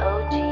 OG.